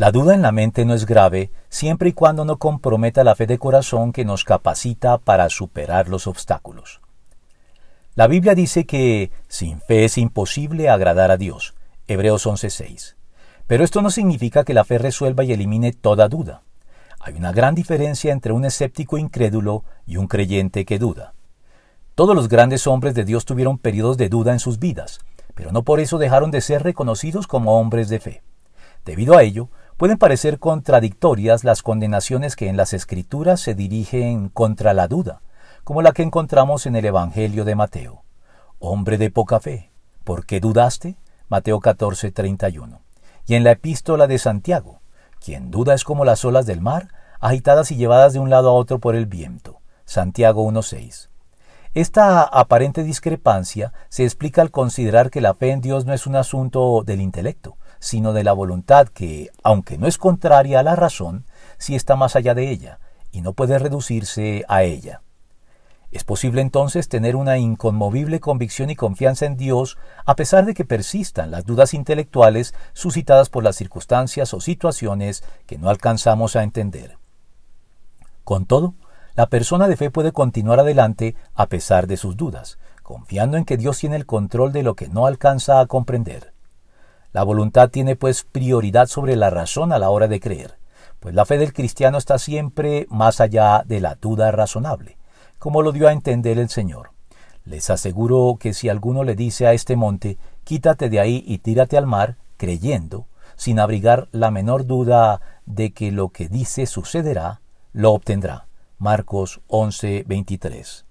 La duda en la mente no es grave siempre y cuando no comprometa la fe de corazón que nos capacita para superar los obstáculos. La Biblia dice que sin fe es imposible agradar a Dios. Hebreos 11:6. Pero esto no significa que la fe resuelva y elimine toda duda. Hay una gran diferencia entre un escéptico incrédulo y un creyente que duda. Todos los grandes hombres de Dios tuvieron periodos de duda en sus vidas, pero no por eso dejaron de ser reconocidos como hombres de fe. Debido a ello, pueden parecer contradictorias las condenaciones que en las Escrituras se dirigen contra la duda, como la que encontramos en el Evangelio de Mateo. Hombre de poca fe, ¿por qué dudaste? Mateo 14:31. Y en la epístola de Santiago, quien duda es como las olas del mar, agitadas y llevadas de un lado a otro por el viento. Santiago 1.6. Esta aparente discrepancia se explica al considerar que la fe en Dios no es un asunto del intelecto, sino de la voluntad que, aunque no es contraria a la razón, sí está más allá de ella, y no puede reducirse a ella. Es posible entonces tener una inconmovible convicción y confianza en Dios a pesar de que persistan las dudas intelectuales suscitadas por las circunstancias o situaciones que no alcanzamos a entender. Con todo, la persona de fe puede continuar adelante a pesar de sus dudas, confiando en que Dios tiene el control de lo que no alcanza a comprender. La voluntad tiene pues prioridad sobre la razón a la hora de creer, pues la fe del cristiano está siempre más allá de la duda razonable como lo dio a entender el Señor. Les aseguro que si alguno le dice a este monte, quítate de ahí y tírate al mar, creyendo, sin abrigar la menor duda de que lo que dice sucederá, lo obtendrá. Marcos 11:23.